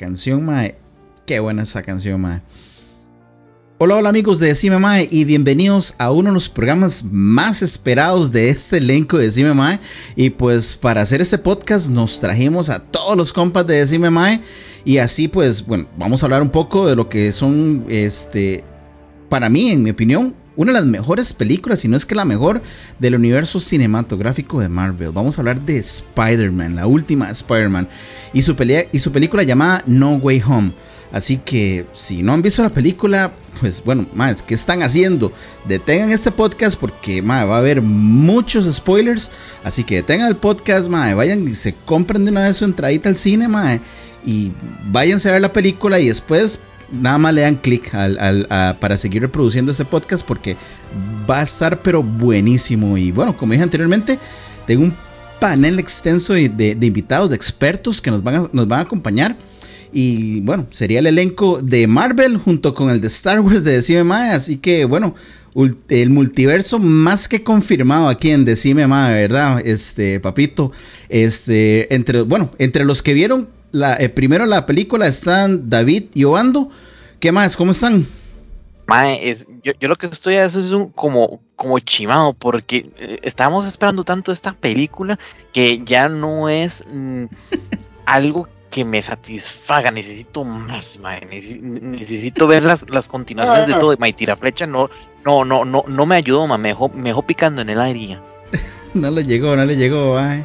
Canción, mae. Qué buena esa canción, mae. Hola, hola amigos de Decime Mae y bienvenidos a uno de los programas más esperados de este elenco de Decime Mae. Y pues para hacer este podcast nos trajimos a todos los compas de Decime Mae. Y así pues, bueno, vamos a hablar un poco de lo que son, este, para mí, en mi opinión, una de las mejores películas, si no es que la mejor, del universo cinematográfico de Marvel. Vamos a hablar de Spider-Man, la última Spider-Man, y, su película llamada No Way Home. Así que si no han visto la película, pues bueno, más, ¿qué están haciendo? Detengan este podcast porque va a haber muchos spoilers. Así que detengan el podcast, ma, vayan y se compren de una vez su entradita al cine, y váyanse a ver la película y después nada más le dan clic para seguir reproduciendo este podcast porque va a estar pero buenísimo. Y bueno, como dije anteriormente, tengo un panel extenso de, invitados, de expertos que nos van nos van a acompañar. Y bueno, sería el elenco de Marvel junto con el de Star Wars de Decime Mae. Así que bueno, el multiverso más que confirmado aquí en Decime Mae, ¿verdad? Este, papito. Este, entre, bueno, entre los que vieron la, eh, primero la película están David y Obando. ¿Qué más? ¿Cómo están? Mae, yo, lo que estoy haciendo es un como, como chimado, porque eh, estábamos esperando tanto esta película que ya no es mm, algo que me satisfaga, necesito más, mae. necesito ver las, las continuaciones de todo. Mae, tira flecha no, no, no, no, no me ayudó, mae, me dejó, picando en el aire. no le llegó, no le llegó, mae.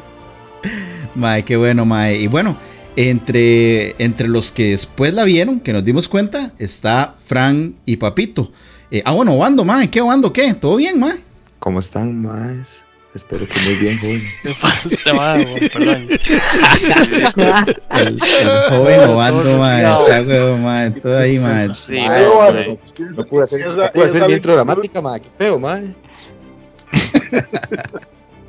Mae, qué bueno, mae. Y bueno, entre, entre los que después la vieron, que nos dimos cuenta, está Fran y Papito. Eh, ah, bueno, Wando, mae, ¿qué Wando, qué? ¿Todo bien, mae? ¿Cómo están, más? Espero que muy bien, jóvenes. Este perdón. el, el joven Obando, ma, esa huevo, ma, todo ahí, ma. Sí, no, pude hacer, no pude hacer mi intro dramática, ma, qué feo, ma.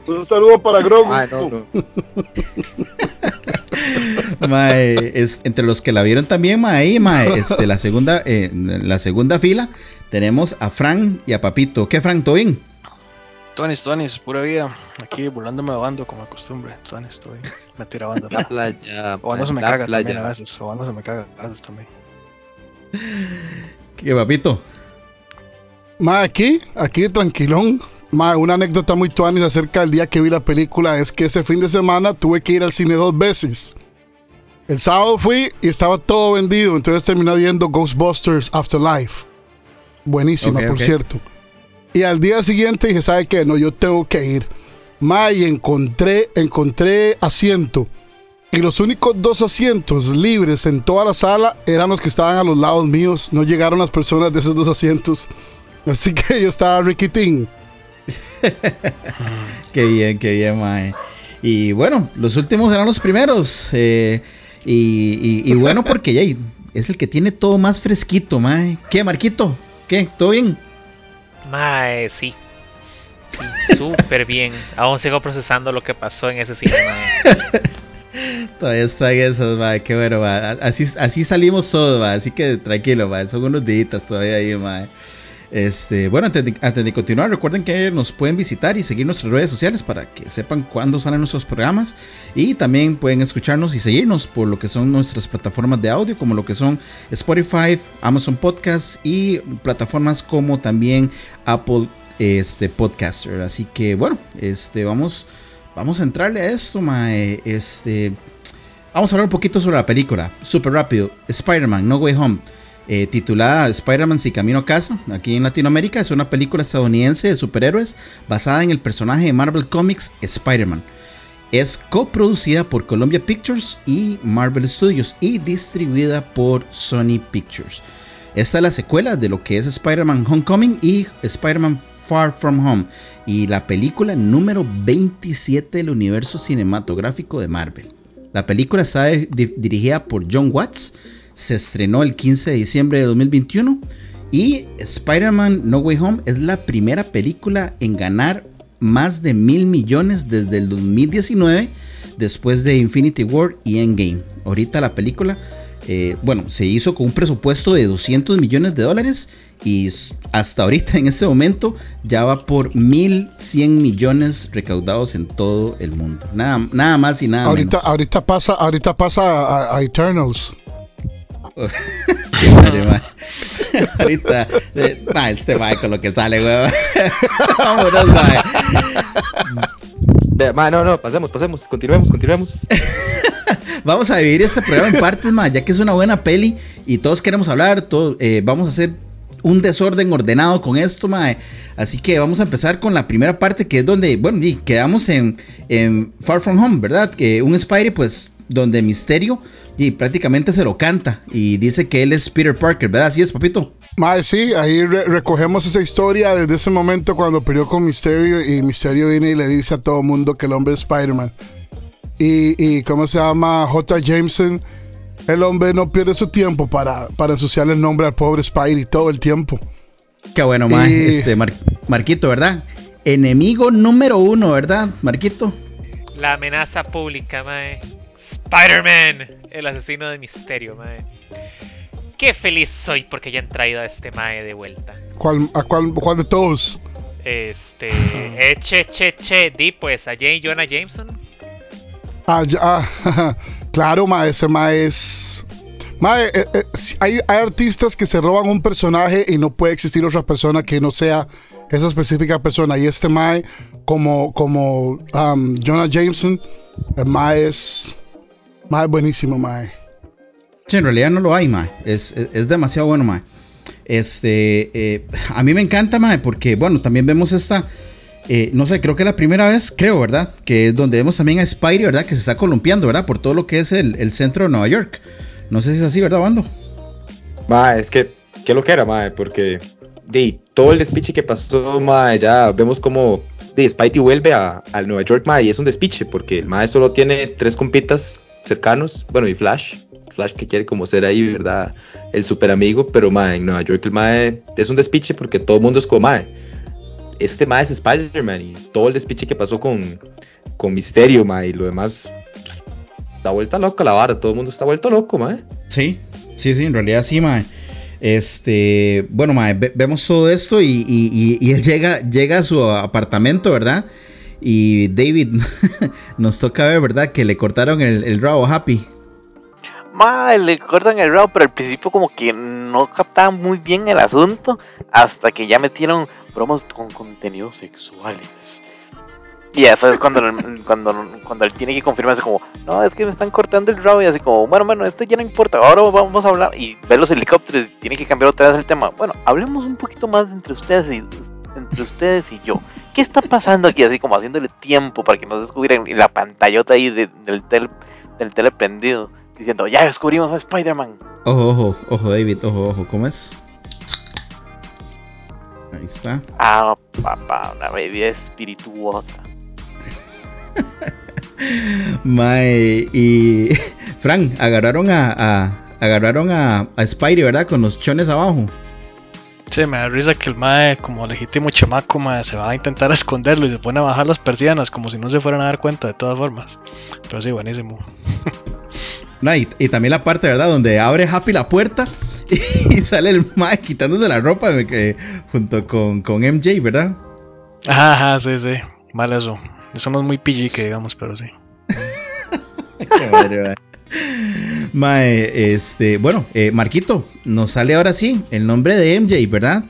Un saludo para Grogu. Ah, no, no. Mae, es, entre los que la vieron también, mae, mae, este, la segunda, eh, la segunda fila tenemos a Fran y a Papito. ¿Qué, Fran? ¿Todo bien? Tuanis, Tuanis, pura vida. Aquí burlándome de bando como de costumbre. Tuanis, estoy. Me tira bando. La playa. O bando se me caga también a veces. O bando se me caga a veces también. ¿Qué, papito? Ma, aquí, aquí tranquilón. Ma, una anécdota muy tuanis acerca del día que vi la película es que ese fin de semana tuve que ir al cine dos veces. El sábado fui y estaba todo vendido, entonces terminé viendo Ghostbusters Afterlife. Buenísima, por cierto. Y al día siguiente dije, ¿sabe qué? No, yo tengo que ir. Ma, y encontré, encontré asiento. Y los únicos dos asientos libres en toda la sala eran los que estaban a los lados míos. No llegaron las personas de esos dos asientos. Así que yo estaba riquitín. qué bien, qué bien, mae. Y bueno, los últimos eran los primeros. Eh, y, bueno, porque ya es el que tiene todo más fresquito, mae. ¿Qué, Marquito? ¿Qué? ¿Todo bien? Mae, sí. Sí, súper bien. Aún sigo procesando lo que pasó en ese cine, Todavía están esos, mae. Qué bueno, mae. Así, así salimos todos, mae. Así que tranquilo, mae. Son unos días todavía ahí, mae. Este, bueno, antes de, continuar, recuerden que nos pueden visitar y seguir nuestras redes sociales para que sepan cuándo salen nuestros programas. Y también pueden escucharnos y seguirnos por lo que son nuestras plataformas de audio, como lo que son Spotify, Amazon Podcasts y plataformas como también Apple este, Podcaster. Así que bueno, este, vamos, vamos a entrarle a esto, mae. Este, vamos a hablar un poquito sobre la película, súper rápido. Spider-Man, No Way Home. Eh, titulada Spider-Man si camino a casa, aquí en Latinoamérica. Es una película estadounidense de superhéroes basada en el personaje de Marvel Comics Spider-Man. Es coproducida por Columbia Pictures y Marvel Studios y distribuida por Sony Pictures. Esta es la secuela de lo que es Spider-Man Homecoming y Spider-Man Far From Home. Y la película número 27 del universo cinematográfico de Marvel. La película está dirigida por John Watts. Se estrenó el 15 de diciembre de 2021. Y Spider-Man No Way Home es la primera película en ganar más de mil millones desde el 2019 después de Infinity War y Endgame. Ahorita la película, eh, bueno, se hizo con un presupuesto de 200 millones de dólares y hasta ahorita en este momento ya va por 1100 millones recaudados en todo el mundo. Nada, nada más y nada ahorita, menos. Ahorita pasa, ahorita pasa a, Eternals. Ahorita, eh, este va con lo que sale, weón. Vámonos, mae no, no, pasemos, pasemos, continuemos, continuemos. vamos a dividir este programa en partes, más, ya que es una buena peli y todos queremos hablar, todo, eh, vamos a hacer un desorden ordenado con esto, mae. Así que vamos a empezar con la primera parte, que es donde, bueno, y quedamos en, Far From Home, ¿verdad? Que un Spidey, pues, donde Misterio, y prácticamente se lo canta, y dice que él es Peter Parker, ¿verdad? Así es, papito. Mae, sí, ahí recogemos esa historia desde ese momento cuando peleó con Misterio y Misterio viene y le dice a todo el mundo que el hombre es Spider-Man. Y, y, ¿cómo se llama? J. Jameson, el hombre no pierde su tiempo para, para ensuciarle el nombre al pobre Spidey todo el tiempo. Qué bueno, mae. Este, Marquito, ¿verdad? Enemigo número uno, ¿verdad, Marquito? La amenaza pública, mae. Spider-Man, el asesino de Misterio, mae qué feliz soy porque ya han traído a este Mae de vuelta. ¿Cuál, a cuál, cuál de todos? Este. eh, che, che, che, di pues, a Jane Jonah Jameson. Ah, ya, ah, claro, Mae, ese Mae es. Mae, eh, eh, hay, hay, artistas que se roban un personaje y no puede existir otra persona que no sea esa específica persona. Y este Mae, como, como um, Jonah Jameson, el Mae es. Mae buenísimo, Mae. Sí, en realidad no lo hay, mae. Es, demasiado bueno, mae. Este, eh, a mí me encanta, mae, porque, bueno, también vemos esta, eh, no sé, creo que es la primera vez, creo, ¿verdad? Que es donde vemos también a Spidey, ¿verdad? Que se está columpiando, ¿verdad? Por todo lo que es el, centro de Nueva York. No sé si es así, ¿verdad, Bando? Mae, es que, ¿qué lo que era, mae? Porque, de todo el despiche que pasó, mae, ya vemos como de Spidey vuelve a, Nueva York, mae, y es un despiche, porque el mae solo tiene tres compitas cercanos, bueno, y Flash, Flash que quiere como ser ahí, ¿verdad? El super amigo, pero mae, en Nueva York el mae es un despiche porque todo el mundo es como mae. Este mae es Spider-Man y todo el despiche que pasó con, con Misterio, mae, y lo demás. Da vuelta loca la vara, todo el mundo está vuelto loco, mae. Sí, sí, sí, en realidad sí, mae. Este, bueno, mae, vemos todo esto y, y, él llega, llega a su apartamento, ¿verdad? Y David nos toca ver, ¿verdad? Que le cortaron el, el rabo Happy mal, le cortan el rabo, pero al principio como que no captaban muy bien el asunto, hasta que ya metieron bromas con contenidos sexuales. Y eso es cuando, cuando, cuando él tiene que confirmarse como, no, es que me están cortando el rabo y así como, bueno, bueno, esto ya no importa, ahora vamos a hablar y ver los helicópteros, tiene que cambiar otra vez el tema. Bueno, hablemos un poquito más entre ustedes y entre ustedes y yo. ¿Qué está pasando aquí? Así como haciéndole tiempo para que no descubran la pantallota ahí del, tel, del tele prendido diciendo, ya descubrimos a Spider-Man. Ojo, ojo, ojo, David, ojo, ojo, ¿cómo es? Ahí está. Ah, papá, una bebida espirituosa. Mae, y Frank, agarraron a, a agarraron a, a Spidey, ¿verdad? Con los chones abajo. Sí, me da risa que el Mae, como legítimo chamaco, mae, se va a intentar esconderlo y se pone a bajar las persianas como si no se fueran a dar cuenta de todas formas. Pero sí, buenísimo. y, también la parte, ¿verdad? Donde abre Happy la puerta y, sale el Mike quitándose la ropa junto con, con, MJ, ¿verdad? Ajá, ajá, sí, sí. Mal eso. Eso no es muy PG que digamos, pero sí. Qué madre, Mae, este, bueno, eh, Marquito, nos sale ahora sí el nombre de MJ, ¿verdad?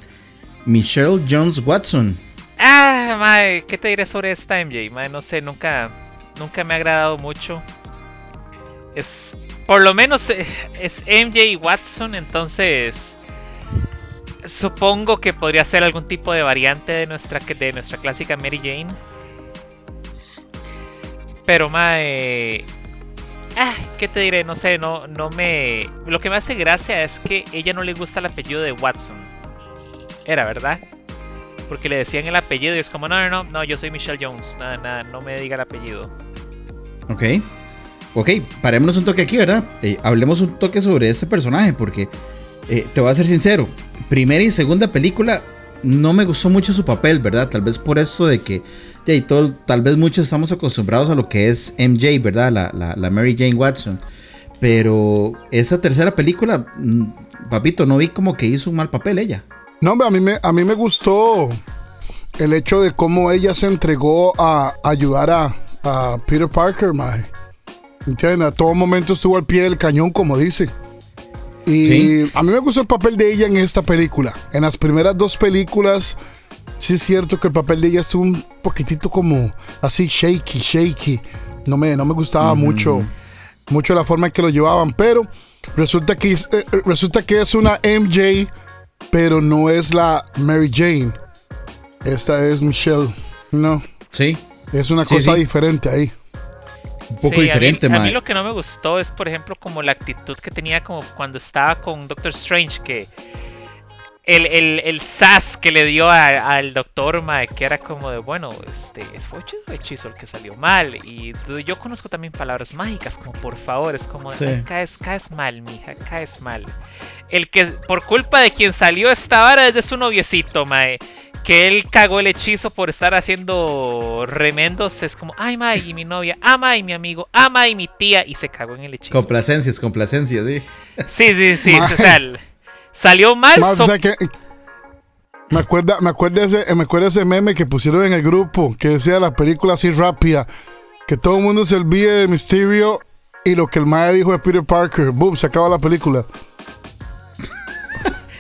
Michelle Jones Watson. Ah, mae, ¿qué te diré sobre esta MJ? Mae, no sé, nunca, nunca me ha agradado mucho. Es, por lo menos eh, es MJ Watson, entonces supongo que podría ser algún tipo de variante de nuestra, de nuestra clásica Mary Jane. Pero mae, ah, ¿qué te diré? No sé, no, no me. Lo que me hace gracia es que ella no le gusta el apellido de Watson. Era, ¿verdad? Porque le decían el apellido y es como, no, no, no, no, yo soy Michelle Jones. Nada, nada, no me diga el apellido. Ok. Ok, parémonos un toque aquí, ¿verdad? Eh, hablemos un toque sobre este personaje, porque eh, te voy a ser sincero. Primera y segunda película no me gustó mucho su papel, ¿verdad? Tal vez por eso de que y todo, tal vez muchos estamos acostumbrados a lo que es MJ, ¿verdad? La, la, Mary Jane Watson. Pero esa tercera película, mm, papito, no vi como que hizo un mal papel ella. No, hombre, a mí me, a mí me gustó el hecho de cómo ella se entregó a, ayudar a, a, Peter Parker, mae. A todo momento estuvo al pie del cañón, como dice. Y a mí me gustó el papel de ella en esta película. En las primeras dos películas, sí es cierto que el papel de ella es un poquitito como así shaky, shaky. No me, no me gustaba mucho, mucho la forma en que lo llevaban, pero resulta que, eh, eh, resulta que es una MJ, pero no es la Mary Jane. Esta es Michelle, ¿no? Sí. Es una cosa diferente ahí un poco diferente, a mí, a mí, lo que no me gustó es, por ejemplo, como la actitud que tenía como cuando estaba con Doctor Strange, que el, el, el sas que le dio al doctor, mae, que era como de, bueno, este, fue hechizo el que salió mal. Y yo conozco también palabras mágicas, como por favor, es como, caes, caes mal, mija, caes mal. El que, por culpa de quien salió esta vara es de su noviecito, mae que él cagó el hechizo por estar haciendo remendos. Es como, ay, ma, y mi novia, ama y mi amigo, ama y mi tía, y se cagó en el hechizo. Complacencias, complacencias, sí. Sí, sí, sí. o sea, salió mal. me acuerda, me acuerda ese, me acuerda ese meme que pusieron en el grupo que decía la película así rápida, que todo el mundo se olvide de Mysterio y lo que el mae dijo de Peter Parker. Boom, se acaba la película.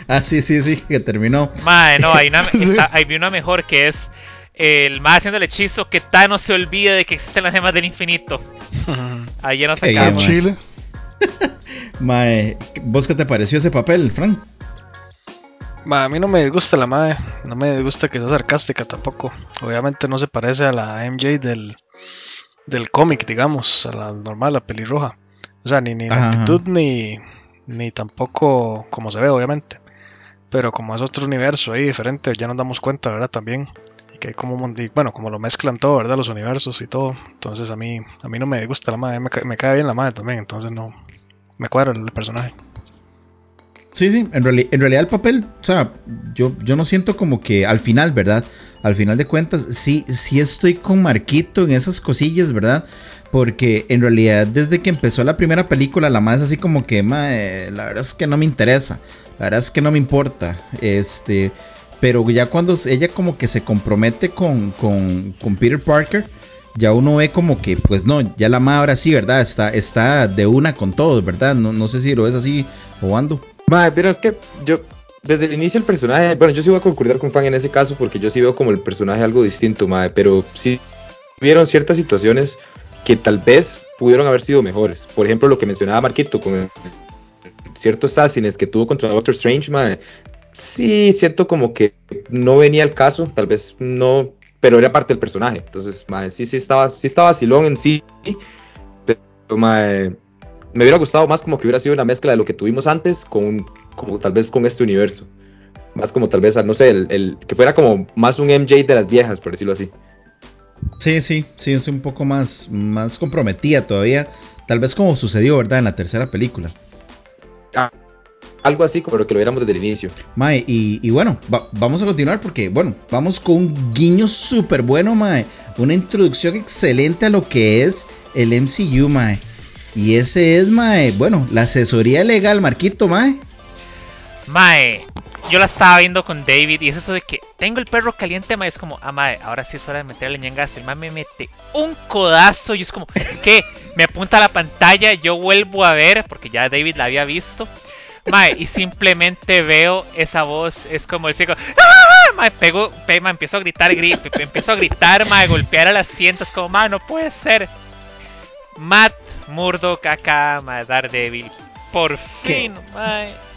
Ah, sí, sí, sí, que terminó. Mae, no, hay una, hay una mejor que es el más haciendo el hechizo que Thanos se olvide de que existen las gemas del infinito. Ahí ya nos acabamos. Chile. Mae, ¿vos qué te pareció ese papel, Frank? Ma, a mí no me gusta la madre, no me gusta que sea sarcástica tampoco. Obviamente no se parece a la MJ del, del cómic, digamos, a la normal, la pelirroja. O sea, ni, ni la actitud ni, ni tampoco como se ve, obviamente. Pero como es otro universo ahí diferente, ya nos damos cuenta, ¿verdad? También. Y que hay como, bueno, como lo mezclan todo, ¿verdad? Los universos y todo. Entonces a mí, a mí no me gusta la madre, me, cae bien la madre también, entonces no, me cuadra el personaje. Sí, sí, en, en, realidad el papel, o sea, yo, yo no siento como que al final, ¿verdad? Al final de cuentas, sí, sí estoy con Marquito en esas cosillas, ¿verdad? Porque en realidad desde que empezó la primera película, la más así como que, la verdad es que no me interesa. La verdad es que no me importa. Este, pero ya cuando ella como que se compromete con, con, con Peter Parker, ya uno ve como que, pues no, ya la madre sí, ¿verdad? Está, está de una con todos, ¿verdad? No, no sé si lo es así o ando. Madre, pero es que yo, desde el inicio el personaje, bueno, yo sí voy a concordar con Fan en ese caso porque yo sí veo como el personaje algo distinto, madre, pero sí vieron ciertas situaciones que tal vez pudieron haber sido mejores. Por ejemplo, lo que mencionaba Marquito con ciertos assassins que tuvo contra Doctor Strange, madre, sí, siento como que no venía al caso, tal vez no, pero era parte del personaje. Entonces, madre, sí, sí estaba, sí estaba vacilón en sí, pero me hubiera gustado más como que hubiera sido una mezcla de lo que tuvimos antes con, como tal vez con este universo. Más como tal vez, no sé, el, que fuera como más un MJ de las viejas, por decirlo así. Sí, sí, sí, un poco más, más comprometida todavía. Tal vez como sucedió, ¿verdad? En la tercera película. Algo así como lo que lo viéramos desde el inicio. Mae, y, bueno, vamos a continuar porque, bueno, vamos con un guiño súper bueno, Mae. Una introducción excelente a lo que es el MCU, Mae. Y ese es, Mae, bueno, la asesoría legal, Marquito, Mae. Mae, yo la estaba viendo con David y es eso de que tengo el perro caliente, mae, es como, ah, mae, ahora sí es hora de meterle ñangazo. El mae me mete un codazo y es como, ¿qué? Me apunta a la pantalla, yo vuelvo a ver, porque ya David la había visto. Mae, y simplemente veo esa voz, es como el ciego. ¡Ah! Mae, pego, mae, empiezo a gritar, empiezo a gritar, mae, golpear al asiento, es como, mae, no puede ser. Matt Murdock acá, mae, Daredevil. Por fin, mae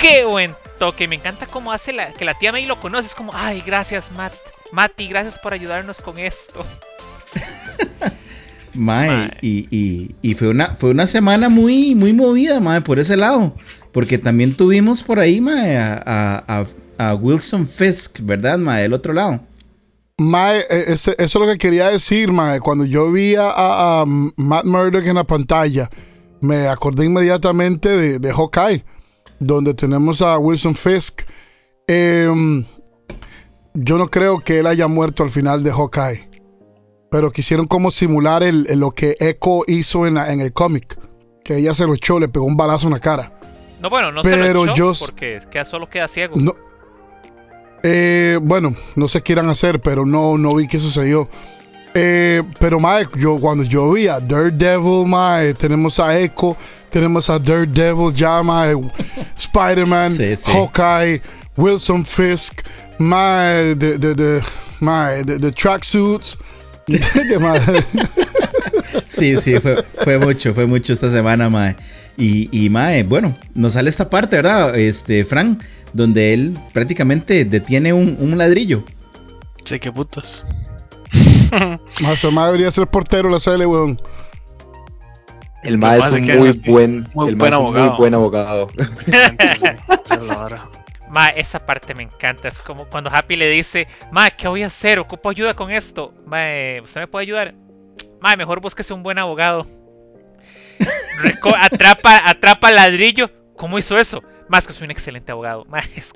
qué buen toque. Me encanta cómo hace la, que la tía May lo conoce. Es como, ay, gracias, Matt. Mati, gracias por ayudarnos con esto. Mae, Mae. Y, y, y fue una fue una semana muy muy movida, mae, por ese lado, porque también tuvimos por ahí, mae, a, a, a- a Wilson Fisk, ¿verdad, mae, del otro lado? Mae, ese- eso es lo que quería decir, mae. Cuando yo vi a, Matt Murdock en la pantalla, me acordé inmediatamente de, de Hawkeye, donde tenemos a Wilson Fisk. Em, yo no creo que él haya muerto al final de Hawkeye, pero quisieron como simular el, el- lo que Echo hizo en, la- en el cómic, que ella se lo echó, le pegó un balazo en la cara. No, bueno, no se Pero lo echó yo- porque queda, solo queda ciego. No. Eh, bueno, no sé qué irán a hacer, pero no, no vi qué sucedió. Eh, pero mae, yo cuando yo vi a Daredevil, mae, tenemos a Echo, tenemos a Daredevil, ya mae, Spider-Man, Sí, sí. Hawkeye, Wilson Fisk, mae, de, de, de, mae, de, de tracksuits. De mae. Sí, sí, fue, fue mucho, fue mucho esta semana, mae. Y, y mae, bueno, nos sale esta parte, ¿verdad? Este, Frank, donde él prácticamente detiene un, un ladrillo. Sí, qué putas. Mae, ese mae debería ser portero la CL, weón. El mae es un muy buen, muy el buen abogado. muy buen abogado. Ma, esa parte me encanta. Es como cuando Happy le dice, Ma, ¿qué voy a hacer? Ocupo ayuda con esto. Ma, ¿usted me puede ayudar? Ma, mejor búsquese un buen abogado. Reco- atrapa, atrapa ladrillo. ¿Cómo hizo eso? Más que soy un excelente abogado. Ma, es-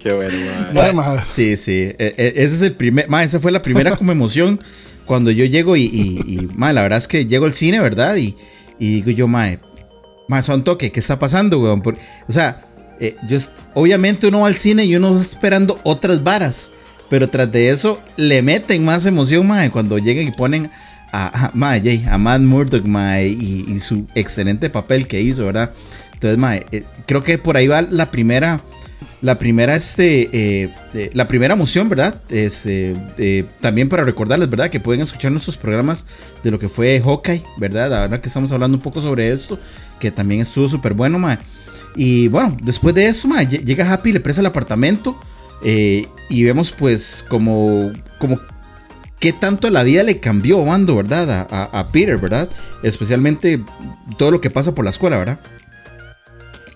Qué bueno. Mae, mae. Sí, sí, e- e- ese es el primer, mae, esa fue la primera como emoción cuando yo llego y, y, y, mae, la verdad es que llego al cine, ¿verdad? Y, y digo yo, mae, mae, son toque, ¿qué está pasando, weón? Por- o sea, eh, yo, obviamente uno va al cine y uno está esperando otras varas, pero tras de eso le meten más emoción, mae, cuando llegan y ponen a, a, a Matt Murdock, y su excelente papel que hizo, ¿verdad? Entonces, mae, eh, creo que por ahí va la primera la primera este eh, eh, la primera emoción verdad este, eh, también para recordarles verdad que pueden escuchar nuestros programas de lo que fue Hawkeye verdad ahora que estamos hablando un poco sobre esto que también estuvo súper bueno ma. y bueno después de eso ma, lle- llega Happy le presta el apartamento y vemos pues como como qué tanto la vida le cambió Bando verdad a, a- a Peter verdad especialmente todo lo que pasa por la escuela verdad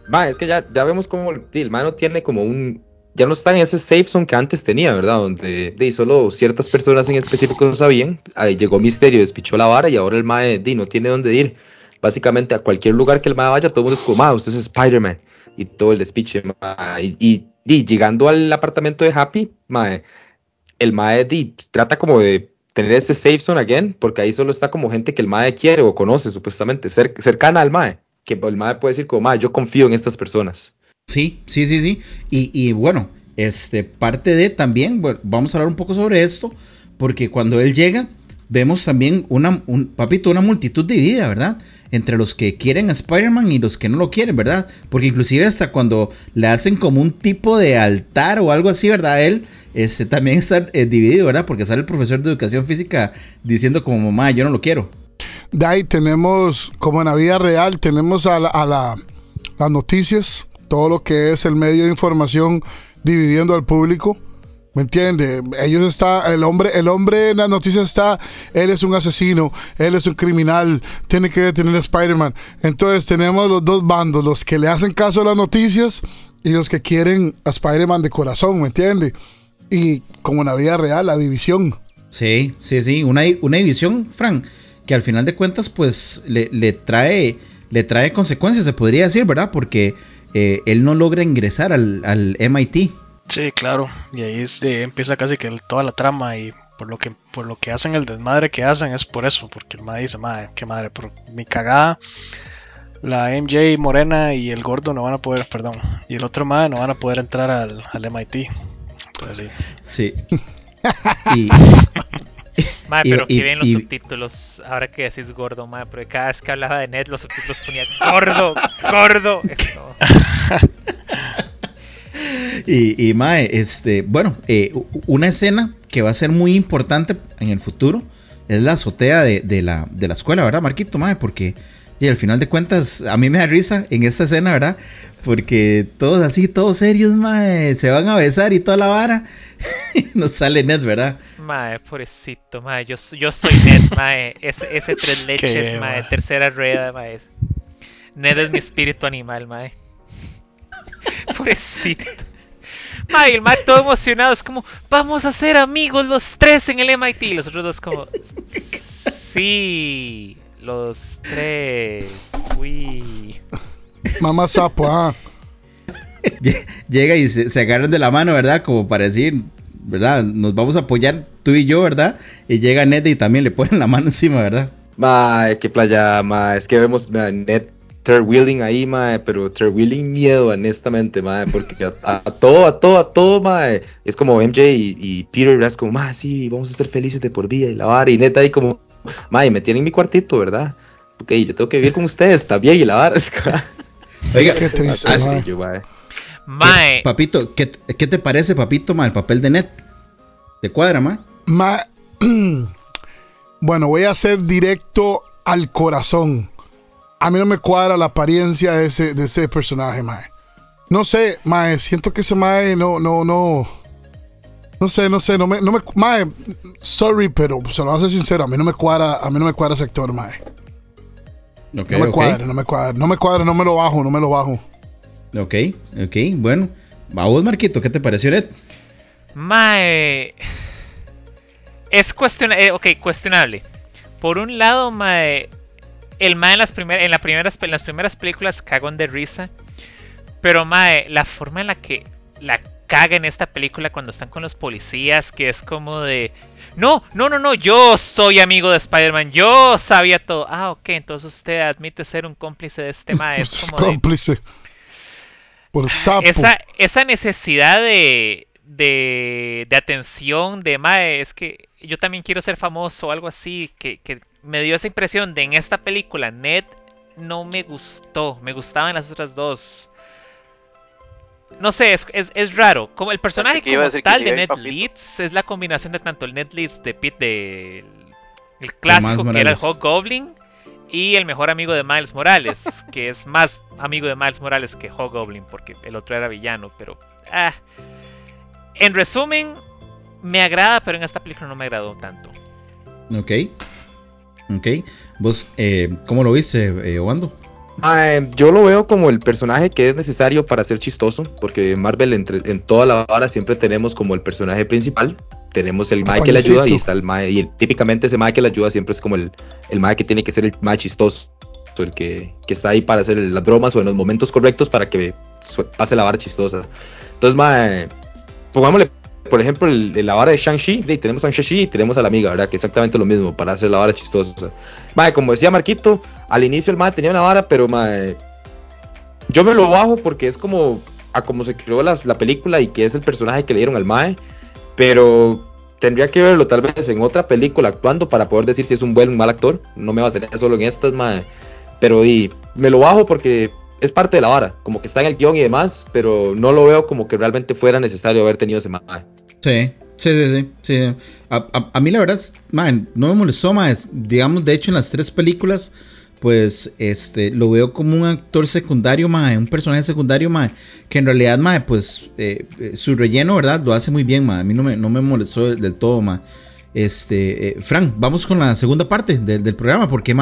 Ma, es que ya, ya vemos como el mae no tiene como un. Ya no está en ese safe zone que antes tenía, ¿verdad? Donde di, solo ciertas personas en específico sabían. Ahí llegó Misterio, despichó la vara y ahora el mae di, no tiene dónde ir. Básicamente a cualquier lugar que el mae vaya, todo el mundo es como, ma, usted es Spider-Man. Y todo el despiche, ma. Y, y, llegando al apartamento de Happy, mae, el mae di, trata como de tener ese safe zone again, porque ahí solo está como gente que el mae quiere o conoce, supuestamente, cer- cercana al mae. Que el mae puede decir como, yo confío en estas personas. Sí, sí, sí, sí. Y, y bueno, este, parte de también, bueno, vamos a hablar un poco sobre esto, porque cuando él llega, vemos también una, un, papito, una multitud dividida, ¿verdad? Entre los que quieren a Spider-Man y los que no lo quieren, ¿verdad? Porque inclusive hasta cuando le hacen como un tipo de altar o algo así, ¿verdad? Él este, también está eh, dividido, ¿verdad? Porque sale el profesor de educación física diciendo como, mamá, yo no lo quiero. De ahí tenemos, como en la vida real, tenemos a, la, a la- las noticias, todo lo que es el medio de información dividiendo al público. ¿Me entiende? Ellos está, el hombre, el hombre en las noticias está, él es un asesino, él es un criminal, tiene que detener a Spider-Man. Entonces tenemos los dos bandos, los que le hacen caso a las noticias y los que quieren a Spider-Man de corazón, ¿me entiende? Y como en la vida real, la división. Sí, sí, sí, una, una división, Frank, que al final de cuentas, pues, le, le trae, le trae consecuencias, se podría decir, ¿verdad? Porque eh, él no logra ingresar al, al MIT. Sí, claro. Y ahí este, empieza casi que el- toda la trama y por lo que por lo que hacen el desmadre que hacen es por eso, porque el madre dice, madre, qué madre, por mi cagada, la MJ Morena y el gordo no van a poder, perdón, y el otro madre no van a poder entrar al, al MIT. Pues sí. Sí. y, Ma, Y- pero y- que bien los y- subtítulos. Ahora que decís gordo, ma, porque cada vez que hablaba de Ned, los subtítulos ponía gordo, gordo. Eso. y, y, mae, este, bueno, eh, una escena que va a ser muy importante en el futuro es la azotea de, de la, de la escuela, ¿verdad, Marquito, mae? Porque Y al final de cuentas, a mí me da risa en esta escena, ¿verdad? Porque todos así, todos serios, mae, se van a besar y toda la vara. Nos sale Ned, ¿verdad? Mae, pobrecito, mae. Yo, yo soy Ned, mae. Ese, ese tres leches, Qué mae. mae. Tercera rueda, mae. Ned es mi espíritu animal, mae. Pobrecito. Mae, el mae todo emocionado. Es como, vamos a ser amigos los tres en el MIT. Y los otros dos como, sí, los tres. Uy. Mamá sapo, ah. Lle- Llega y se, se agarran de la mano, ¿verdad? Como para decir, ¿verdad? Nos vamos a apoyar tú y yo, ¿verdad? Y llega Ned y también le ponen la mano encima, ¿verdad? Mae, qué playa, mae. Es que vemos a Ned third wheeling ahí, mae, pero third wheeling miedo, honestamente, mae, porque a, a- a todo, a todo, a todo, mae. Es como MJ y, y Peter, ¿verdad? Es como, mae, sí, vamos a ser felices de por vida y la vara. Y Ned ahí como, mae, me tienen en mi cuartito, ¿verdad? Ok, yo tengo que vivir con ustedes también y la vara. Oiga, Qué triste, así- mae. yo, mae. Mae. Papito, ¿qué, qué te parece, papito, ma, el papel de Ned? ¿Te cuadra, ma? Ma- bueno, voy a ser directo al corazón. A mí no me cuadra la apariencia de ese, de ese personaje, mae. No sé, mae, siento que ese mae no, no, no. No sé, no sé, no me, no me, mae, sorry, pero se lo voy a ser sincero, a mí no me cuadra, a mí no me cuadra ese actor, mae. No me ok. cuadra, no me cuadra, no me cuadra, no me lo bajo, no me lo bajo. Ok, ok, bueno. A vos, Marquito, ¿qué te pareció Ned? Mae. Es cuestionable. ok, cuestionable. Por un lado, Mae. El Mae en las, primer- en, la primeras, en las primeras películas cagón de risa. Pero Mae, la forma en la que la caga en esta película cuando están con los policías, que es como de. No, no, no, no, yo soy amigo de Spider-Man, yo sabía todo. Ah, ok, entonces usted admite ser un cómplice de este Mae. Es Es como de, cómplice. Por sapo. esa, esa necesidad de, de, de atención de Mae, es que yo también quiero ser famoso o algo así, que, que me dio esa impresión de en esta película Ned no me gustó, me gustaban las otras dos. No sé, es, es, es raro. Como el personaje como tal de Ned papito. Leeds es la combinación de tanto el Ned Leeds de Pete de el clásico que era el Morales. Hobgoblin y el mejor amigo de Miles Morales, que es más amigo de Miles Morales que Hobgoblin, porque el otro era villano, pero... ah. En resumen, me agrada, pero en esta película no me agradó tanto. Ok. Ok. ¿Vos, eh, cómo lo viste, eh, Wando? Mae, yo lo veo como el personaje que es necesario para ser chistoso, porque Marvel entre- en toda la hora siempre tenemos como el personaje principal, tenemos el Mae que le ayuda y está el Mae, y el- típicamente ese Mae que le ayuda siempre es como el, el Mae que tiene que ser el Mae chistoso, el que, que está ahí para hacer las bromas o en los momentos correctos para que pase la vara chistosa. Entonces, Mae, pongámosle, por ejemplo, el, el- la vara de Shang-Chi, tenemos a Shang-Chi y tenemos a la amiga, ¿verdad? Que exactamente lo mismo para hacer la vara chistosa. Mae, como decía Marquito, al inicio el Mae tenía una vara, pero Mae, yo me lo bajo porque es como a como se creó la, la película y que es el personaje que le dieron al Mae, pero tendría que verlo tal vez en otra película actuando para poder decir si es un buen o un mal actor. No me basaría solo en estas, Mae, pero y, me lo bajo porque es parte de la vara, como que está en el guion y demás, pero no lo veo como que realmente fuera necesario haber tenido ese Mae. Sí, sí, sí, sí. A, mí la verdad, no me molestó más. Digamos, de hecho, en las tres películas, pues, este, lo veo como un actor secundario, un personaje secundario, que en realidad, pues, eh, eh, su relleno, ¿verdad? Lo hace muy bien. A mí no me, no me molestó del, todo. Este, eh, Frank, vamos con la segunda parte del, programa, porque,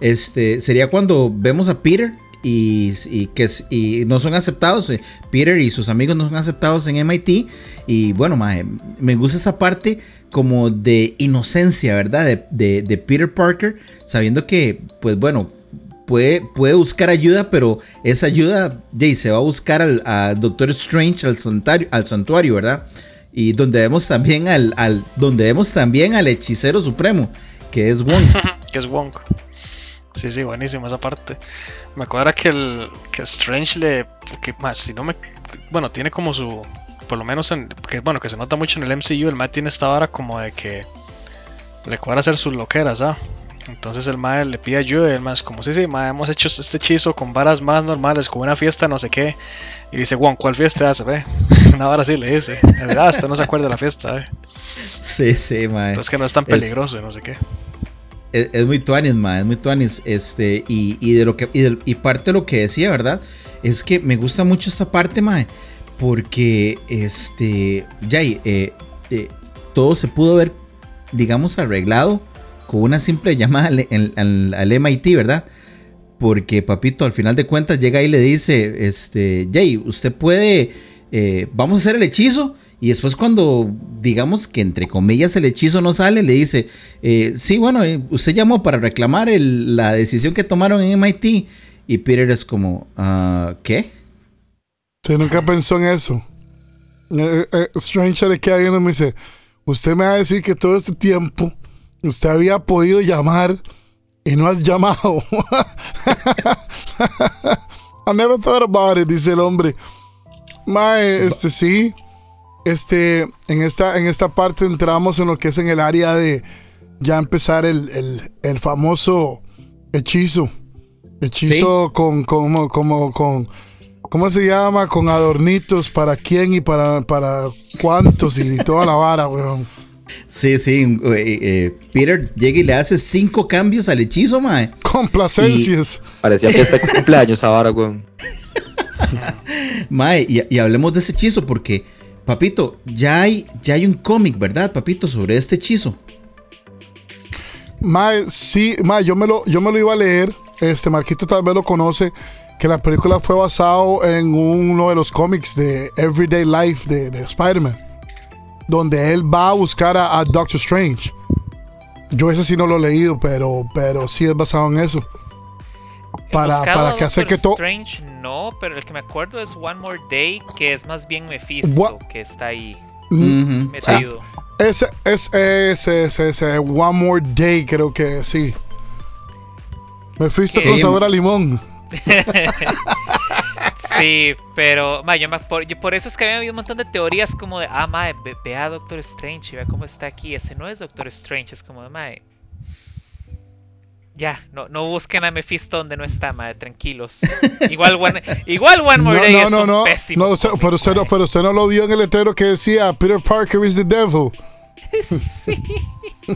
este, sería cuando vemos a Peter y, que no son aceptados. eh, Peter y sus amigos no son aceptados en MIT. Y bueno, me gusta esa parte como de inocencia, ¿verdad? De, de- Peter Parker, sabiendo que, pues bueno, puede, puede buscar ayuda, pero esa ayuda de, se va a buscar al, Doctor Strange, al santuario, al santuario, ¿verdad? Y donde vemos también al, al, donde vemos también al hechicero supremo, que es Wong. que es Wong. Sí, sí, buenísimo esa parte. Me acuerda que el que Strange le que más si no me bueno, tiene como su por lo menos en que bueno, que se nota mucho en el MCU, el Matt tiene esta vara como de que le cuadra hacer sus loqueras, ¿ah? Entonces el mae le pide ayuda y el mae es como, sí, sí, mae, hemos hecho este hechizo con varas más normales, como una fiesta, no sé qué. Y dice, Juan, ¿cuál fiesta hace, ve? Una vara así le dice. Ah, usted no se acuerda de la fiesta, eh. sí, sí, mae. Entonces que no es tan Es- peligroso y no sé qué. Es, muy tuanis, ma, es muy tuanis. Este, y, y de lo que, y, parte de lo que decía, ¿verdad? Es que me gusta mucho esta parte, ma, porque este, ya, eh, eh, todo se pudo haber, digamos, arreglado con una simple llamada al MIT, ¿verdad? Porque papito, al final de cuentas llega y le dice, este, Jay, usted puede, eh, vamos a hacer el hechizo. Y después cuando digamos que entre comillas el hechizo no sale, le dice, eh, sí, bueno, eh, usted llamó para reclamar el- la decisión que tomaron en MIT. Y Peter es como, "Ah, ¿qué? Sí, nunca pensó en eso. Eh, eh, Strange le queda viendo y me dice, usted me va a decir que todo este tiempo usted había podido llamar y no has llamado. I never thought about it, dice el hombre. Mae, este sí. Este, en esta, en esta parte entramos en lo que es en el área de ya empezar el, el, el famoso hechizo. Hechizo con, como, como, con, ¿cómo se llama? Con adornitos para quién y para, para cuántos y toda la vara, weón. Sí, sí, eh, eh, Peter llega y le hace cinco cambios al hechizo, mae. Complacencias. Parecía fiesta de cumpleaños ahora, weón. Mae, y, y hablemos de ese hechizo porque, papito, ya hay, ya hay un cómic, ¿verdad, papito, sobre este hechizo? Mae, sí, mae, yo me lo, yo me lo iba a leer. Este Marquito tal vez lo conoce. Que la película fue basado en uno de los cómics de Everyday Life de, de Spider-Man. Donde él va a buscar a, a Doctor Strange. Yo ese sí no lo he leído, pero, pero sí es basado en eso. Para, para que hacer Doctor que todo. Strange no, pero el que me acuerdo es One More Day, que es más bien Mephisto, What? que está ahí Mm, Ujú, metido. Ese, es ese, ese, ese, One More Day, creo que sí. Me fuiste ¿Qué? con sabor a limón. Sí, pero ma, yo por, yo- por eso es que había habido un montón de teorías como de, ah, mae, ve, ve a Doctor Strange y vea cómo está aquí. Ese no es Doctor Strange, es como de, mae. Ya, no, no busquen a Mephisto donde no está, mae, tranquilos. Igual One, igual One More No, Day no, es no, un no. pésimo. no usted- pero, usted no, mae. pero usted no lo vio en el letrero que decía Peter Parker is the devil. sí.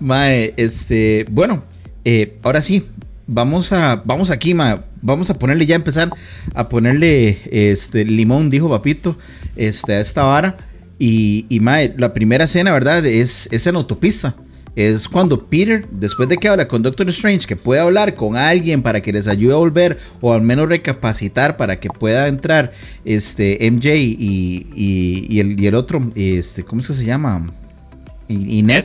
Mae, este, bueno, eh, ahora sí, vamos a, vamos aquí, ma, vamos a ponerle ya a empezar a ponerle, este, limón, dijo Papito, este, a esta vara. Y, y mae, la primera escena, ¿verdad? Es, es en autopista. Es cuando Peter, después de que habla con Doctor Strange, que puede hablar con alguien para que les ayude a volver o al menos recapacitar para que pueda entrar este MJ y, y- el, otro, este, ¿cómo es que se llama? Y, Ned.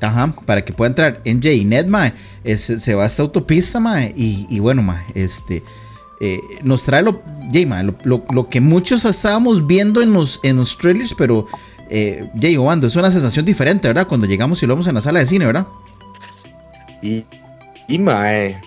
Ajá, para que pueda entrar MJ y Ned, mae, es- se va a esta autopista, mae, y, bueno, mae, este, eh, nos trae lo, mae, lo, lo- lo que muchos estábamos viendo en los, en los trailers, pero, eh, Jay, Obando, es una sensación diferente, ¿verdad? Cuando llegamos y lo vemos en la sala de cine, ¿verdad? Y, y mae,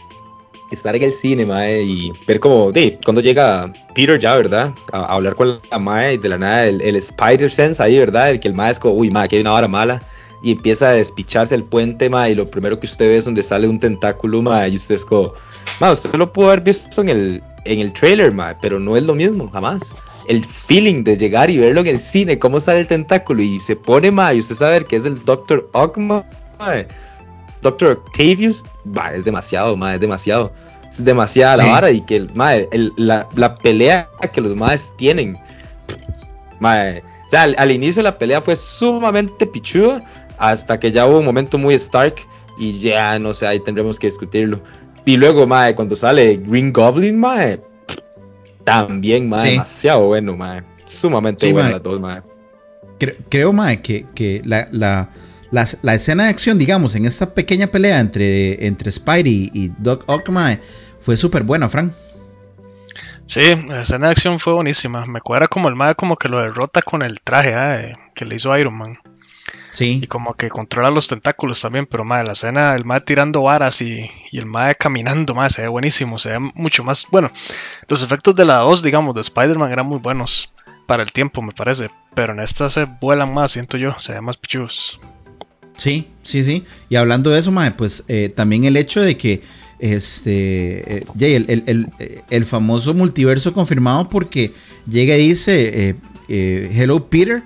estar en el cine, mae, y ver como, de, cuando llega Peter ya, ¿verdad? A, hablar con la mae de la nada el, el Spider Sense ahí, ¿verdad? El que el mae es como, uy, mae, aquí hay una hora mala. Y empieza a despicharse el puente, mae, y lo primero que usted ve es donde sale un tentáculo, mae, y usted es como, mae, usted lo pudo haber visto en el, en el trailer, mae, pero no es lo mismo, jamás. El feeling de llegar y verlo en el cine, cómo sale el tentáculo y se pone, mae, y usted sabe que es el Dr. Ogma, mae. Doctor Octavius, va, es demasiado, ma, es demasiado. Es demasiada Sí. la vara y que el, ma, el- la, la pelea que los maes tienen. ma, o sea, al, al inicio la pelea fue sumamente pichuda hasta que ya hubo un momento muy Stark y ya no sé, ahí tendremos que discutirlo. Y luego, ma, cuando sale Green Goblin, ma, también, ma, Sí. demasiado bueno, ma. Sumamente Sí, bueno mae. las dos, ma. Cre- creo, mae, que, que la, la, la, la escena de acción, digamos, en esta pequeña pelea entre, entre Spidey y Doc Ock, mae, fue súper buena, Frank. Sí, la escena de acción fue buenísima. Me cuadra como el mae como que lo derrota con el traje eh, que le hizo Iron Man. Sí. Y como que controla los tentáculos también, pero mae, la escena, el mae tirando varas y, y el mae caminando, mae, se ve buenísimo, se ve mucho más, bueno, los efectos de la 2, digamos, de Spider-Man eran muy buenos para el tiempo, me parece, pero en esta se vuelan más, siento yo, se ven más pichudos. Sí, sí, sí. Y hablando de eso, mae, pues eh, también el hecho de que este eh, el, el- el- el famoso multiverso confirmado porque llega y dice eh, Hello Peter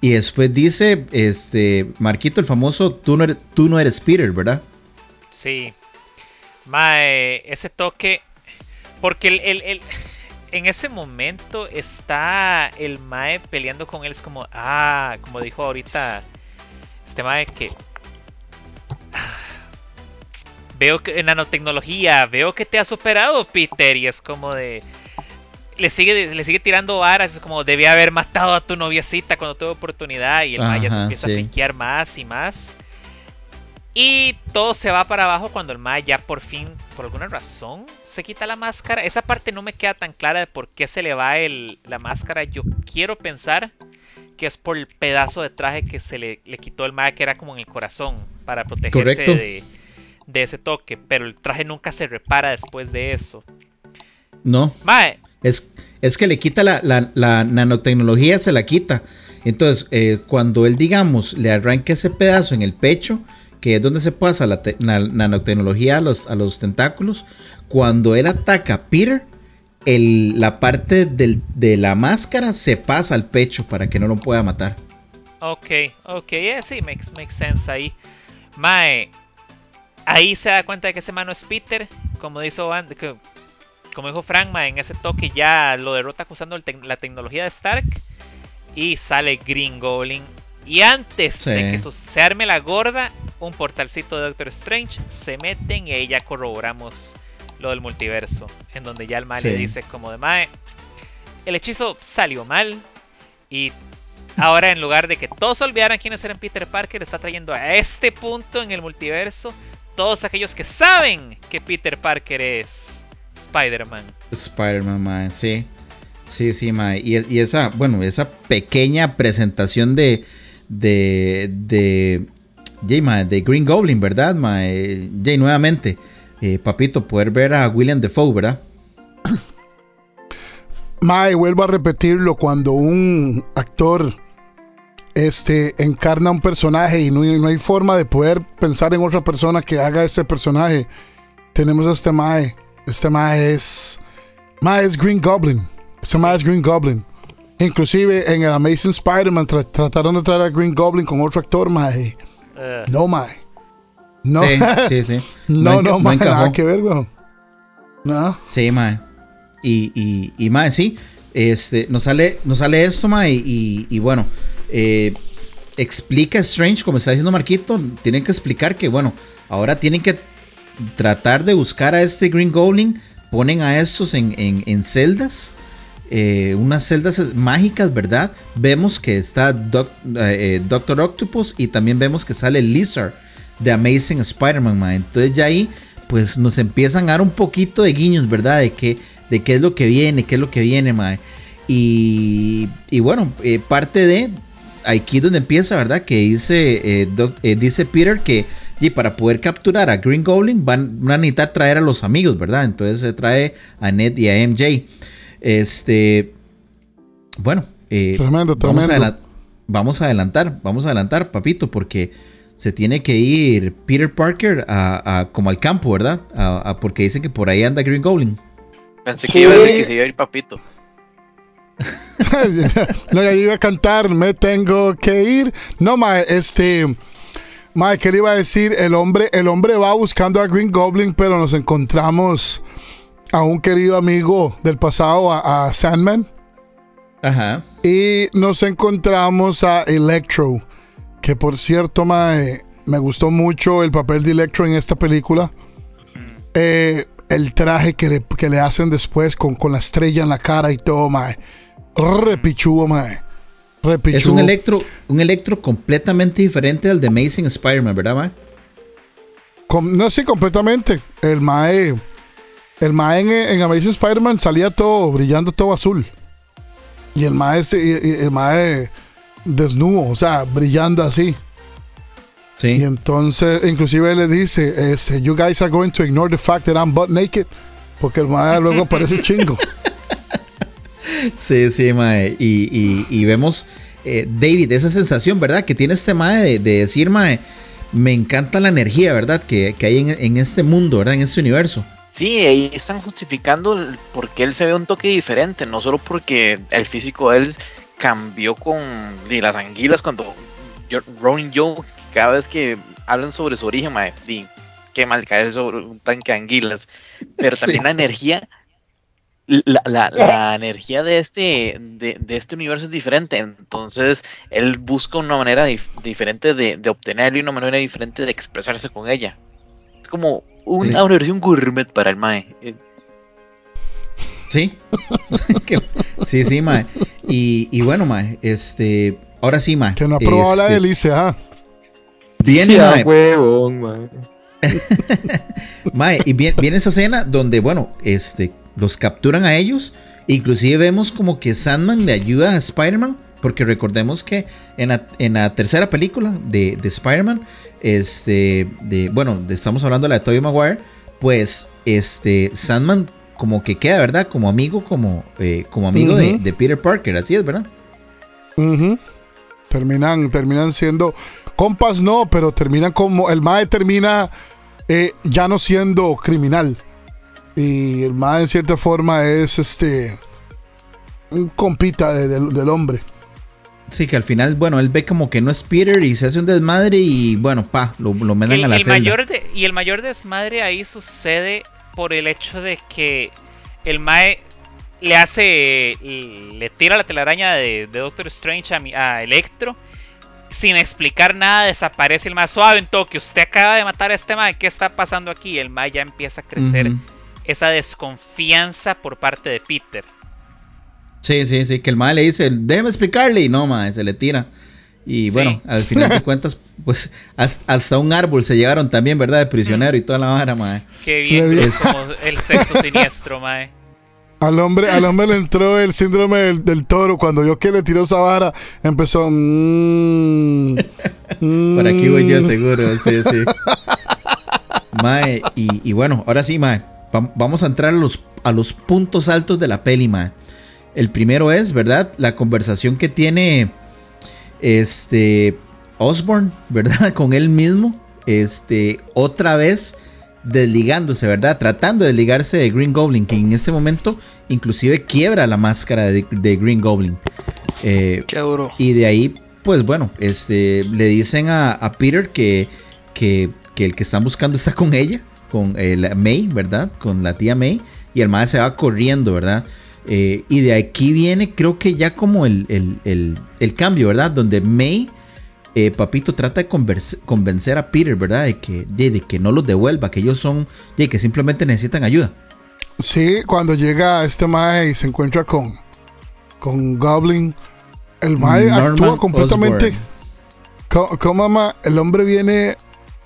Y después dice, este, Marquito, el famoso, tú no eres, tú no eres Peter, ¿verdad? Sí. Mae, ese toque. Porque el, el- en ese momento está el Mae peleando con él. Es como, ah, como dijo ahorita este Mae que. ah, Veo que en nanotecnología, veo que te has superado, Peter. Y es como de. Le sigue, le sigue tirando varas. Es como, debía haber matado a tu noviecita cuando tuve oportunidad. Y el Mae ya se empieza sí. a friquear más y más. Y todo se va para abajo cuando el Mae ya por fin, por alguna razón, se quita la máscara. Esa parte no me queda tan clara de por qué se le va el, la máscara. Yo quiero pensar que es por el pedazo de traje que se le, le quitó el Mae, que era como en el corazón, para protegerse de, de ese toque. Pero el traje nunca se repara después de eso. No, Mae, es, es que le quita la, la- nanotecnología, se la quita. Entonces, eh, cuando él, digamos, le arranca ese pedazo en el pecho, que es donde se pasa la, te- na- nanotecnología a los, a los tentáculos, cuando él ataca a Peter, el- la parte del- de la máscara se pasa al pecho para que no lo pueda matar. Ok, ok, eh, sí, makes, makes sense ahí. Mae, ahí se da cuenta de que ese mano es Peter, como dijo, como dijo Frank, mae, en ese toque ya lo derrota usando la tecnología de Stark y sale Green Goblin. Y antes Sí. de que se arme la gorda, un portalcito de Doctor Strange se meten y ahí ya corroboramos lo del multiverso, en donde ya el mae le dice como de mae, el hechizo salió mal y Ahora, en lugar de que todos olvidaran quiénes eran Peter Parker, está trayendo a este punto en el multiverso todos aquellos que saben que Peter Parker es Spider-Man. Spider-Man, mae, sí. Sí, sí, mae. Y, y esa, bueno, esa pequeña presentación de. de. de. Jay, mae, de Green Goblin, ¿verdad, mae? Jay, nuevamente. eh, papito, poder ver a William Defoe, ¿verdad? Mae, vuelvo a repetirlo, cuando un actor este, encarna un personaje y no, hay- no hay forma de poder pensar en otra persona que haga ese personaje, tenemos a este Mae. Este Mae es... Mae es Green Goblin. Este Mae es Green Goblin. Inclusive en el Amazing Spider-Man tra- trataron de traer a Green Goblin con otro actor, Mae. Eh, No, Mae. No, Sí, sí, sí. no, no, mae, encajó. nada que ver, weón. No. Sí, mae. Y, y, y mae, sí. Este, nos sale, nos sale esto, mae. Y, y bueno, eh, explica Strange, como está diciendo Marquito, tienen que explicar que, bueno, ahora tienen que tratar de buscar a este Green Goblin. Ponen a estos en, en, celdas. eh, unas celdas mágicas, ¿verdad? Vemos que está eh, eh, Doctor Octopus y también vemos que sale Lizard de Amazing Spider-Man. Entonces ya ahí pues nos empiezan a dar un poquito de guiños, ¿verdad? De qué, de qué es lo que viene, qué es lo que viene, mae. Y, y bueno, parte de aquí es donde empieza, ¿verdad? Que dice, dice Peter que y para poder capturar a Green Goblin van, van a necesitar traer a los amigos, ¿verdad? Entonces se trae a Ned y a MJ. Este, bueno, eh, Tremendo, vamos, a tremendo. vamos a adelantar, vamos a adelantar, papito, porque se tiene que ir Peter Parker a, a- como al campo, ¿verdad? A- a- porque dicen que por ahí anda Green Goblin. Pensé que iba a decir que se iba a ir papito. no, ya iba a cantar, me tengo que ir. No, mae, este. Mae, ¿qué le iba a decir? El hombre, el hombre va buscando a Green Goblin, pero nos encontramos a un querido amigo del pasado, a, a Sandman. Ajá. Y nos encontramos a Electro. Que por cierto, mae, me gustó mucho el papel de Electro en esta película. Eh, el traje que le, que le hacen después con, con la estrella en la cara y todo, mae. Repichudo, mae. Repichudo. Es un electro, un electro completamente diferente al de Amazing Spider-Man, ¿verdad, ma? Com- no, sí, completamente. El Mae. El Mae en, en Amazing Spider-Man salía todo, brillando todo azul. Y el Mae, y- y- el Mae desnudo, o sea, brillando así. Y Sí. entonces, inclusive él le dice: este, You guys are going to ignore the fact that I'm butt naked. Porque el Mae luego parece chingo. Sí, sí, mae. Y, y- y vemos, eh, David, esa sensación, ¿verdad? Que tiene este mae de, de decir, mae, me encanta la energía, ¿verdad? Que, que hay en, en este mundo, ¿verdad? En este universo. Sí, ahí están justificando el por qué él se ve un toque diferente, no solo porque el físico de él cambió con y las anguilas cuando Ronin Joe, cada vez que hablan sobre su origen, mae, di, qué mal caer sobre un tanque de anguilas. Pero también Sí. la energía, la, la- la energía de este, de, de este universo es diferente. Entonces, él busca una manera dif- diferente de, de obtenerlo y una manera diferente de expresarse con ella. Es como una, Sí. una versión gourmet para el Mae. Eh, Sí. Sí, sí, mae. Y, y bueno, mae, este. Ahora sí, mae. Que no ha probado la este, delicia, ah. Viene, Sí, ah, mae. huevón, mae. Mae, y viene, viene esa escena donde, bueno, este, los capturan a ellos. Inclusive vemos como que Sandman le ayuda a Spider-Man. Porque recordemos que en la, en la tercera película de, de Spider-Man, este, de, bueno, de- estamos hablando de la de Tobey Maguire, pues, este, Sandman como que queda, ¿verdad? Como amigo, como, eh, como amigo de, Peter Parker, así es, ¿verdad? Terminan, terminan siendo compas, no, pero terminan como el Mae termina eh, ya no siendo criminal y el Mae en cierta forma es este un compita de- del- del hombre. Sí, que al final, bueno, él ve como que no es Peter y se hace un desmadre y bueno, pa, lo, lo meten El, a la el celda. mayor de- y el mayor desmadre ahí sucede por el hecho de que el Mae le hace. le tira la telaraña de, de Doctor Strange a, mi- a Electro. Sin explicar nada, desaparece el Mae suave en Tokio. Usted acaba de matar a este Mae. ¿Qué está pasando aquí? El Mae ya empieza a crecer. Esa desconfianza por parte de Peter. Sí, sí, sí, que el madre le dice, déjeme explicarle y no, madre, se le tira. Y Sí. bueno, al final de cuentas, pues has- hasta un árbol se llevaron también, ¿verdad? De prisionero y toda la vara, madre. Qué bien dio- somos el sexo siniestro, Mae. Al hombre, al hombre le entró el síndrome del, del toro cuando yo que le tiró esa vara, empezó mm, Por aquí voy yo mm. seguro, sí, sí. Mae, y, y bueno, ahora sí, mae, vamos a entrar a los, a los puntos altos de la peli, mae. El primero es, ¿verdad? La conversación que tiene este Osborn, ¿verdad? Con él mismo, este, otra vez desligándose, ¿verdad? Tratando de desligarse de Green Goblin, que en ese momento inclusive quiebra la máscara de, de Green Goblin. Eh, Qué duro. y de ahí, pues bueno, este, le dicen a, a Peter que, que, que el que están buscando está con ella, con eh, la May, ¿verdad? Con la tía May. Y el madre se va corriendo, ¿verdad? Eh, y de aquí viene, creo que ya como el, el- el- el cambio, ¿verdad? Donde May, eh, papito, trata de converse- convencer a Peter, ¿verdad? De que, de, de que no los devuelva, que ellos son, de que simplemente necesitan ayuda. Sí, cuando llega este Mae y se encuentra con, con Goblin, el Mae Norman actúa completamente. Osborn. Co- Como ama, el hombre viene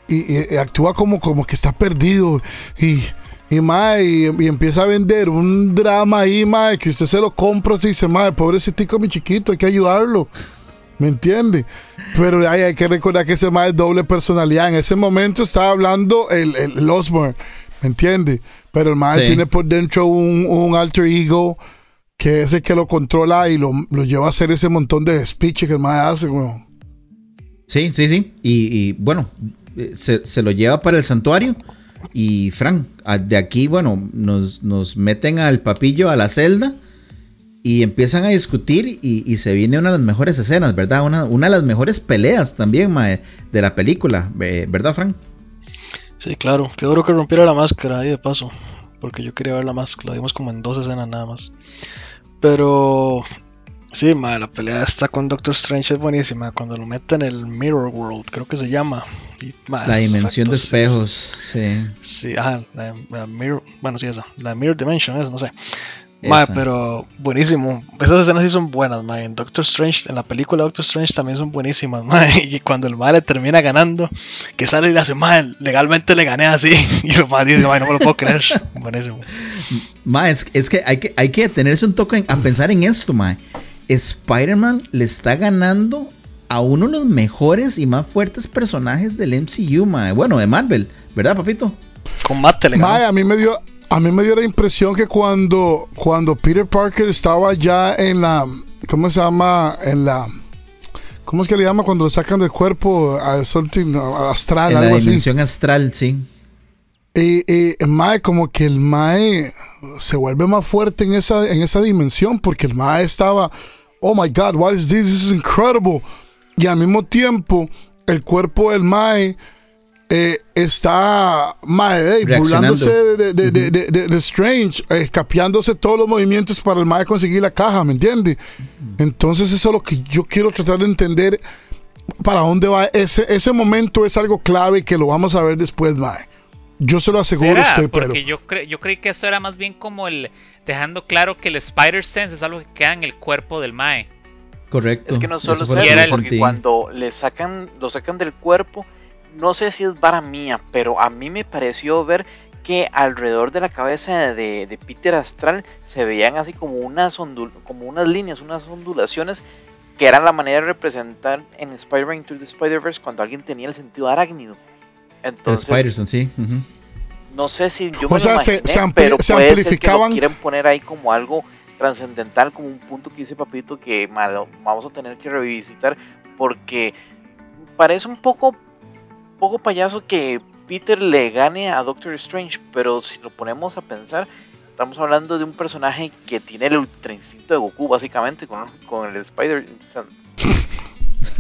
y, actúa como, como que está perdido y, y, y, y empieza a vender un drama ahí, mae, que usted se lo compra y dice, mae, pobrecito mi chiquito, hay que ayudarlo. ¿Me entiende? Pero hay, hay que recordar que ese mae es doble personalidad. En ese momento estaba hablando el, el, el Osborn, ¿me entiende? Pero el Sí. tiene por dentro un, un alter ego que es el que lo controla y lo, lo lleva a hacer ese montón de speech que el hace, weón. Sí, sí, sí. Y, bueno, eh, se, lo lleva para el santuario. Y Frank, de aquí, bueno, nos, nos meten al papillo a la celda. Y empiezan a discutir. Y, se viene una de las mejores escenas, ¿verdad? Una, una de las mejores peleas también, de la película, eh, ¿verdad, Frank? Sí, claro. Qué duro que rompiera la máscara ahí de paso. Porque yo quería ver la máscara. La vimos como en dos escenas nada más. Pero. Sí, ma, la pelea está con Doctor Strange es buenísima. Cuando lo meten en el Mirror World, creo que se llama. Y, ma, La dimensión de efectos, sí, espejos. Sí. Sí, ajá, la, la Mirror, bueno, sí, esa, la Mirror Dimension, es, no sé. Ma, pero buenísimo. Esas escenas sí son buenas, ma. En Doctor Strange, en la película Doctor Strange también son buenísimas, ma. Y cuando el ma le termina ganando, que sale y le hace, ma, legalmente le gané así. Y el ma dice, ma, no me lo puedo creer. Buenísimo. Ma, es, es que hay que hay que detenerse un toque en- a pensar en esto, ma. Spider-Man le está ganando a uno de los mejores y más fuertes personajes del MCU, ma. Bueno, de Marvel, ¿verdad, papito? Combate le. Mae, a mí me dio a mí me dio la impresión que cuando cuando Peter Parker estaba ya en la ¿cómo se llama? en la ¿Cómo es que le llama cuando lo sacan del cuerpo a something astral en la algo así? dimensión astral, sí. Y, y Mae, como que el Mae se vuelve más fuerte en esa, en esa dimensión, porque el Mae estaba oh my god, what is this? This is incredible. Y al mismo tiempo, el cuerpo del Mae eh, está mae, eh, burlándose de, de, de, de, de Strange, eh, escapeándose todos los movimientos para el Mae conseguir la caja, ¿me entiendes? Entonces, eso es lo que yo quiero tratar de entender. Para dónde va ese, ese momento es algo clave que lo vamos a ver después, Mae. Yo se lo aseguro ¿Será? usted, Porque pero. yo, cre- yo creí que eso era más bien como el. Dejando claro que el Spider Sense es algo que queda en el cuerpo del Mae. Correcto. Es que no solo yo el- porque cuando le sacan, lo sacan del cuerpo, no sé si es vara mía, pero a mí me pareció ver que alrededor de la cabeza de, de Peter Astral se veían así como unas ondul- como unas líneas, unas ondulaciones que eran la manera de representar en Spider-Man Into the Spider-Verse cuando alguien tenía el sentido arácnido. El Entonces, Spiderson, sí. no sé si yo O me sea, lo se- imaginé, se ampli- pero se puede ser que amplificaban- lo quieren poner ahí como algo trascendental, como un punto que dice Papito que ma, lo vamos a tener que revisitar porque parece un poco poco payaso que Peter le gane a Doctor Strange, pero si lo ponemos a pensar, estamos hablando de un personaje que tiene el ultra instinto de Goku básicamente con, con el Spider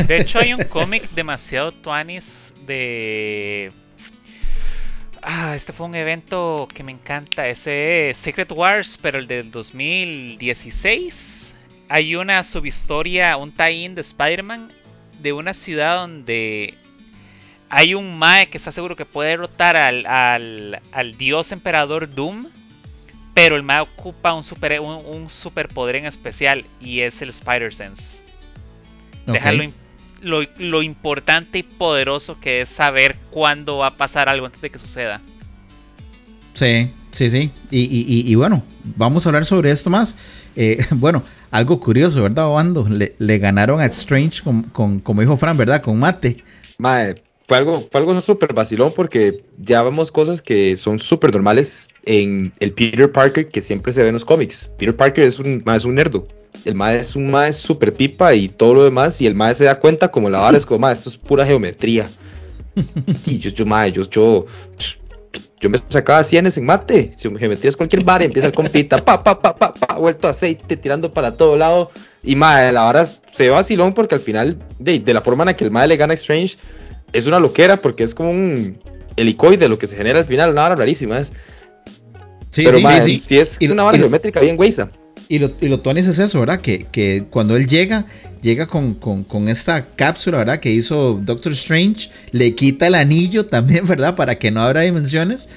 De hecho, hay un cómic demasiado tuanis de. Ah, este fue un evento que me encanta. Ese es Secret Wars, pero el del 2016. Hay una subhistoria, un tie-in de Spider-Man de una ciudad donde hay un Mae que está seguro que puede derrotar al, al, al dios emperador Doom. Pero el Mae ocupa un, super, un, un superpoder en especial y es el Spider-Sense. Ok. Deja lo, lo, importante y poderoso que es saber cuándo va a pasar algo antes de que suceda. Sí, sí, sí. Y, y- y- y bueno, vamos a hablar sobre esto más. Eh, bueno, algo curioso, ¿verdad, Obando? Le, le ganaron a Strange con, con- como dijo Fran, ¿verdad? Con mate. Mae, fue algo, fue algo súper vacilón porque ya vemos cosas que son súper normales en el Peter Parker que siempre se ve en los cómics. Peter Parker es un, es un nerdo. El mae es un mae súper pipa y todo lo demás. Y el mae se da cuenta como la vara es como, mae, esto es pura geometría. Y yo, yo, mae, yo, yo, yo me sacaba cienes en mate. Si geometría es cualquier vara, y empieza el compita, pa, pa, pa, pa, pa, vuelto aceite, tirando para todo lado. Y mae, la vara se vacilón porque al final, de, de la forma en la que el mae le gana a Strange, es una loquera porque es como un helicoide lo que se genera al final, una vara rarísima es. Sí, Pero sí, mae, sí, sí. es Y una vara y geométrica bien güeyza. Y lo, y lo tuanis es eso, ¿verdad? Que, que cuando él llega, llega con, con- con esta cápsula, ¿verdad? Que hizo Doctor Strange, le quita el anillo también, ¿verdad? Para que no abra dimensiones.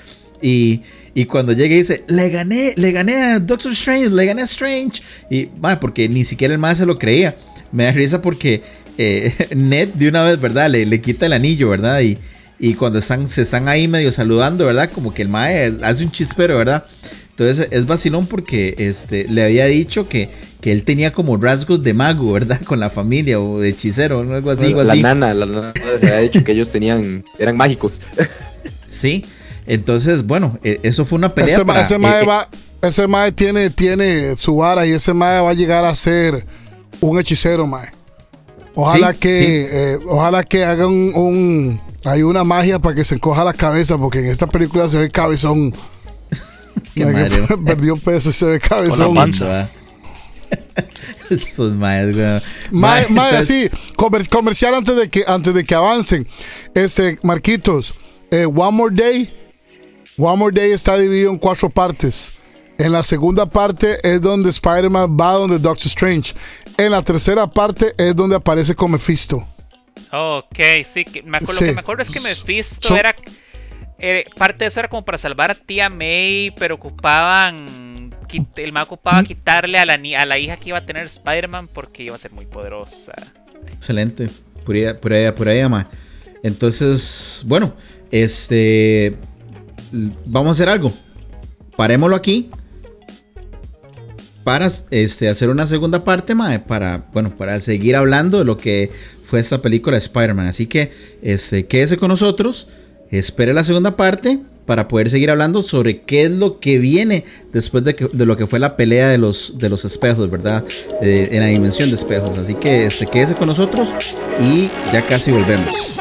Y, y cuando llega y dice, le gané, le gané a Doctor Strange, le gané a Strange. Y, mae, porque ni siquiera el más se lo creía. Me da risa porque eh, Ned de una vez, ¿verdad? Le, le quita el anillo, ¿verdad? Y, y cuando están, se están ahí medio saludando, ¿verdad? Como que el mae hace un chispero, ¿verdad? Entonces es vacilón porque este, le había dicho que, que él tenía como rasgos de mago, ¿verdad? Con la familia o de hechicero o algo así. algo la así. nana, la nana se había dicho que ellos tenían, eran mágicos. Sí. Entonces, bueno, eh, eso fue una pelea Ese, para... ese eh, mae eh, va, ese mae tiene, tiene su vara y ese mae va a llegar a ser un hechicero, mae. Ojalá Sí, que, sí. eh, ojalá que haga un, un- hay una magia para que se encoja la cabeza, porque en esta película se ve cabezón. Qué Mae, que madre, perdió peso y se ve cabezón. panza. ¿verdad? Estos maes, weón. Mae, así, comer- comercial antes de que antes de que avancen. Este, Marquitos, eh, One More Day. One More Day está dividido en cuatro partes. En la segunda parte es donde Spider-Man va donde Doctor Strange. En la tercera parte es donde aparece con Mephisto. Ok, sí, que me acuerdo, Sí. lo que me acuerdo es que Mephisto era. Eh, parte de eso era como para salvar a tía May, pero ocupaban. El mago ocupaba quitarle a la, a la hija que iba a tener Spider-Man porque iba a ser muy poderosa. Excelente. Por ahí, por ahí, por ahí, ama. Entonces, bueno, este. Vamos a hacer algo. Parémoslo aquí. Para este, hacer una segunda parte, mae, para, bueno, para seguir hablando de lo que fue esta película de Spider-Man. Así que este, quédese con nosotros. Espere la segunda parte para poder seguir hablando sobre qué es lo que viene después de, que- de lo que fue la pelea de los, de los espejos, ¿verdad? Eh, en la dimensión de espejos. Así que este, quédese con nosotros y ya casi volvemos.